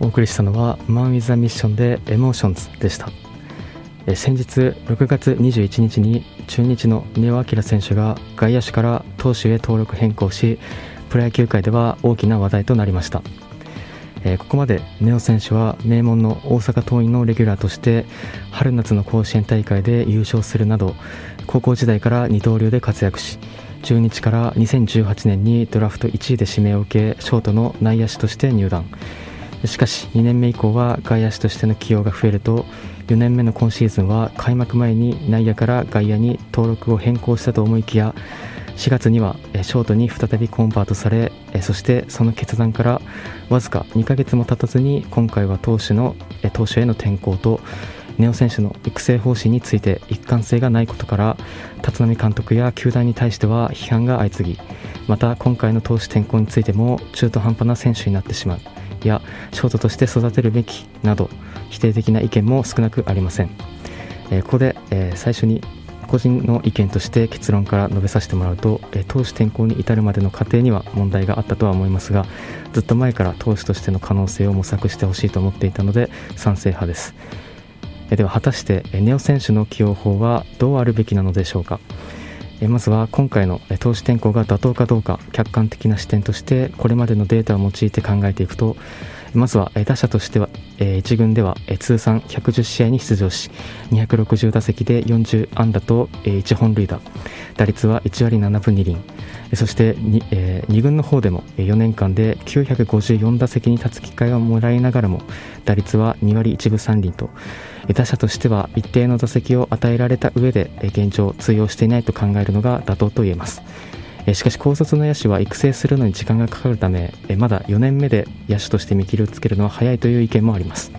お送りしたのは「マン・ウィザ・ミッション」で「 Emotions」でした。先日6月21日に中日の根尾昂選手が外野手から投手へ登録変更しプロ野球界では大きな話題となりました、ここまで根尾選手は名門の大阪桐蔭のレギュラーとして春夏の甲子園大会で優勝するなど高校時代から二刀流で活躍し中日から2018年にドラフト1位で指名を受けショートの内野手として入団。しかし2年目以降は外野手としての起用が増えると4年目の今シーズンは開幕前に内野から外野に登録を変更したと思いきや4月にはショートに再びコンバートされそしてその決断からわずか2ヶ月も経たずに今回は投手の投手への転向とネオ選手の育成方針について一貫性がないことから立浪監督や球団に対しては批判が相次ぎまた今回の投手転向についても中途半端な選手になってしまう。やショートとして育てるべきなど否定的な意見も少なくありません、え、ここで、え、最初に個人の意見として結論から述べさせてもらうと、え、投手転向に至るまでの過程には問題があったとは思いますがずっと前から投手としての可能性を模索してほしいと思っていたので賛成派です、では果たしてネオ選手の起用法はどうあるべきなのでしょうか。まずは今回の投資転向が妥当かどうか客観的な視点としてこれまでのデータを用いて考えていくとまずは打者としては1軍では通算110試合に出場し260打席で40安打と1本塁打。打率は1割7分2厘。そして 2,、えー、2軍の方でも4年間で954打席に立つ機会をもらいながらも打率は2割1分3厘と。打者としては一定の打席を与えられた上で現状通用していないと考えるのが妥当と言えます。しかし高卒の野手は育成するのに時間がかかるためまだ4年目で野手として見切りをつけるのは早いという意見もあります。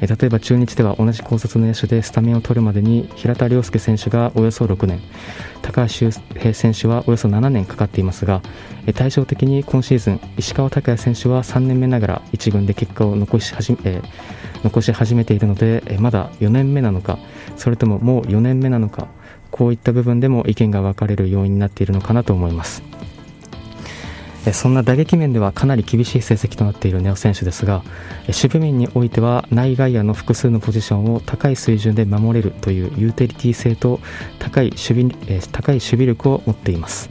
例えば中日では同じ高卒の野手でスタメンを取るまでに平田良介選手がおよそ6年。高橋周平選手はおよそ7年かかっていますが対照的に今シーズン石川昂弥選手は3年目ながら1軍で結果を残し始め、え、残し始めているのでまだ4年目なのかそれとももう4年目なのかこういった部分でも意見が分かれる要因になっているのかなと思います。そんな打撃面ではかなり厳しい成績となっているネオ選手ですが守備面においては内外野の複数のポジションを高い水準で守れるというユーティリティ性と高い守備高い守備力を持っています。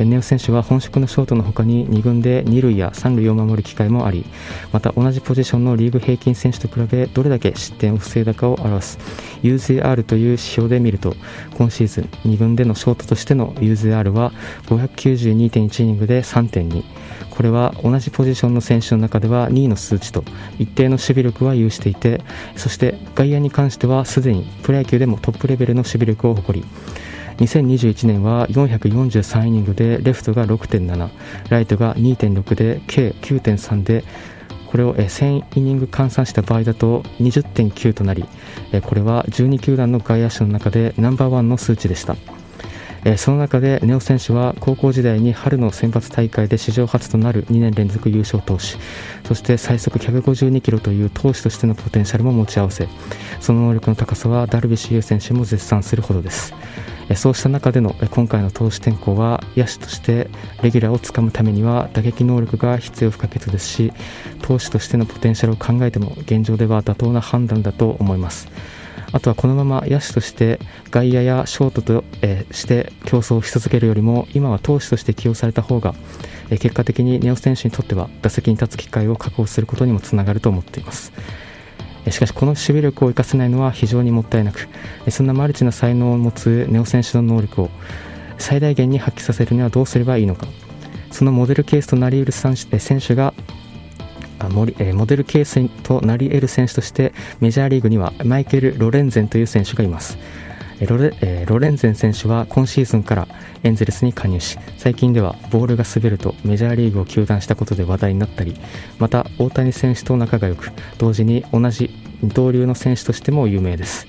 ベネオ選手は本職のショートの他に2軍で2塁や3塁を守る機会もありまた同じポジションのリーグ平均選手と比べどれだけ失点を防いだかを表す UZR という指標で見ると今シーズン2軍でのショートとしての UZR は592.1イニングで3.2これは同じポジションの選手の中では2位の数値と一定の守備力は有していてそして外野に関してはすでにプロ野球でもトップレベルの守備力を誇り2021年は443イニングでレフトが6.7ライトが2.6で計9.3でこれを1000イニング換算した場合だと20.9となりこれは12球団の外野手の中でナンバーワンの数値でした。その中でネオ選手は高校時代に春の選抜大会で史上初となる2年連続優勝投手そして最速152キロという投手としてのポテンシャルも持ち合わせその能力の高さはダルビッシュ有選手も絶賛するほどです。そうした中での今回の投手転向は野手としてレギュラーをつかむためには打撃能力が必要不可欠ですし投手としてのポテンシャルを考えても現状では妥当な判断だと思います。あとはこのまま野手として外野やショートと、えして競争し続けるよりも今は投手として起用された方が、え結果的にネオ選手にとっては打席に立つ機会を確保することにもつながると思っています。しかしこの守備力を生かせないのは非常にもったいなく。そんなマルチな才能を持つネオ選手の能力を最大限に発揮させるにはどうすればいいのか。そのモデルケースとなり得る選手がモデルケースとなり得る選手としてメジャーリーグにはマイケル・ロレンゼンという選手がいます。ロレ,、えロレンゼン選手は今シーズンからエンゼルスに加入し最近ではボールが滑るとメジャーリーグを休団したことで話題になったりまた大谷選手と仲が良く同時に同じ二刀流の選手としても有名です。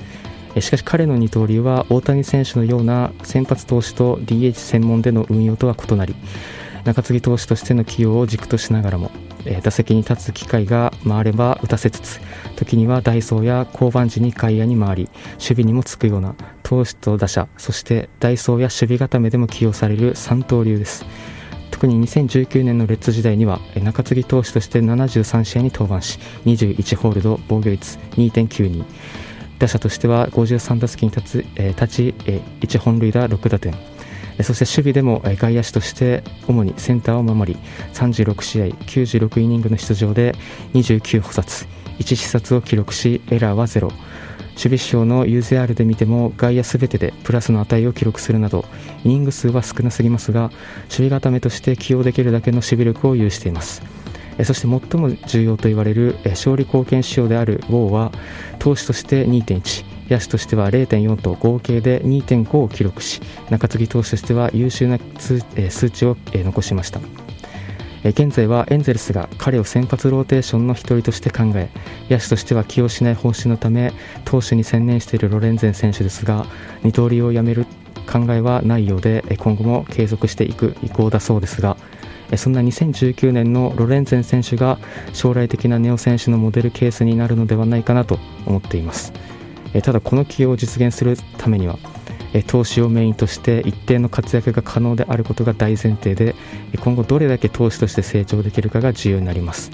しかし彼の二刀流は大谷選手のような先発投手と DH 専門での運用とは異なり中継ぎ投手としての起用を軸としながらも打席に立つ機会が回れば打たせつつ時にはダイソーや降板時に外野に回り守備にもつくような投手と打者そしてダイソーや守備固めでも起用される三刀流です。特に2019年のレッツ時代には中継ぎ投手として73試合に登板し21ホールド防御率2.92打者としては53打席に立つ、え立ち、え1本塁打6打点。そして守備でも外野手として主にセンターを守り36試合96イニングの出場で29捕殺1視察を記録しエラーはゼロ。守備指標の UZR で見ても外野すべてでプラスの値を記録するなどイニング数は少なすぎますが守備固めとして起用できるだけの守備力を有しています。そして最も重要と言われる勝利貢献指標である WO は投手として2.1野手としては0.4と合計で2.5を記録し中継ぎ投手としては優秀な数値を残しました。現在はエンゼルスが彼を先発ローテーションの一人として考え野手としては起用しない方針のため投手に専念しているロレンゼン選手ですが二刀流をやめる考えはないようで今後も継続していく意向だそうですがそんな2019年のロレンゼン選手が将来的なネオ選手のモデルケースになるのではないかなと思っています。ただこの起用を実現するためには投資をメインとして一定の活躍が可能であることが大前提で今後どれだけ投資として成長できるかが重要になります。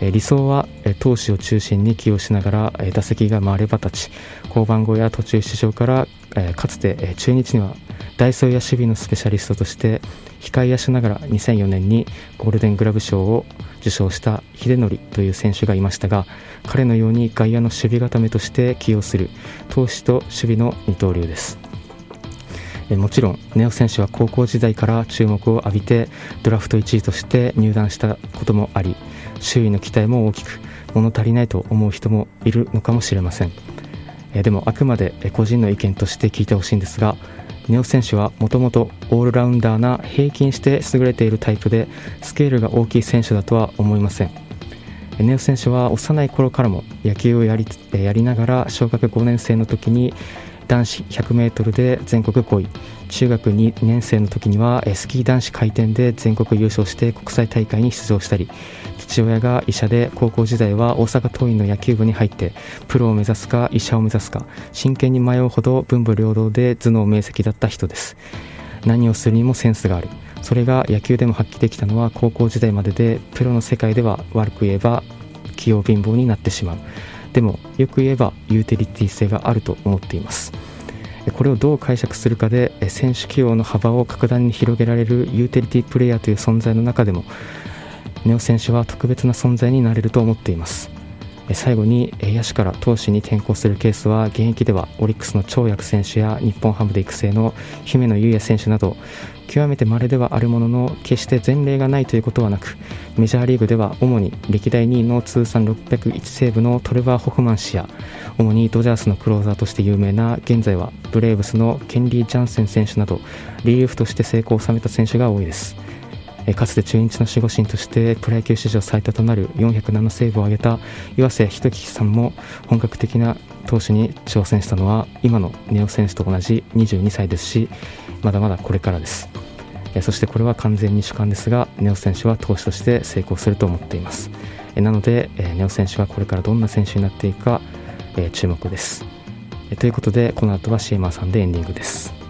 理想は投手を中心に起用しながら打席が回れば立ち降板後や途中出場からかつて中日にはダイソーや守備のスペシャリストとして控え野手ながら2004年にゴールデングラブ賞を受賞した秀則という選手がいましたが彼のように外野の守備固めとして起用する投手と守備の二刀流です。もちろんネオ選手は高校時代から注目を浴びてドラフト1位として入団したこともあり周囲の期待も大きく物足りないと思う人もいるのかもしれません。でもあくまで個人の意見として聞いてほしいんですがネオ選手はもともとオールラウンダーな平均して優れているタイプでスケールが大きい選手だとは思いません。ネオ選手は幼い頃からも野球をやりやりながら小学5年生の時に男子 100m で全国5位。中学2年生の時にはスキー男子回転で全国優勝して国際大会に出場したり父親が医者で高校時代は大阪桐蔭の野球部に入ってプロを目指すか医者を目指すか真剣に迷うほど文武両道で頭脳明晰だった人です。何をするにもセンスがある。それが野球でも発揮できたのは高校時代まででプロの世界では悪く言えば器用貧乏になってしまう。でもよく言えばユーティリティ性があると思っています。これをどう解釈するかで選手起用の幅を格段に広げられるユーティリティプレイヤーという存在の中でもネオ選手は特別な存在になれると思っています。最後に野手から投手に転向するケースは現役ではオリックスの長薬選手や日本ハムで育成の姫野裕也選手など極めて稀ではあるものの決して前例がないということはなくメジャーリーグでは主に歴代2位の通算601セーブのトレバー・ホフマン氏や主にドジャースのクローザーとして有名な現在はブレーブスのケンリー・ジャンセン選手などリリーフとして成功を収めた選手が多いです。かつて中日の守護神としてプロ野球史上最多となる407セーブを挙げた岩瀬仁樹さんも本格的な投手に挑戦したのは今のネオ選手と同じ22歳ですしまだまだこれからです。そしてこれは完全に主観ですがネオ選手は投手として成功すると思っています。なのでネオ選手はこれからどんな選手になっていくか注目です。ということでこの後はシーマーさんでエンディングです。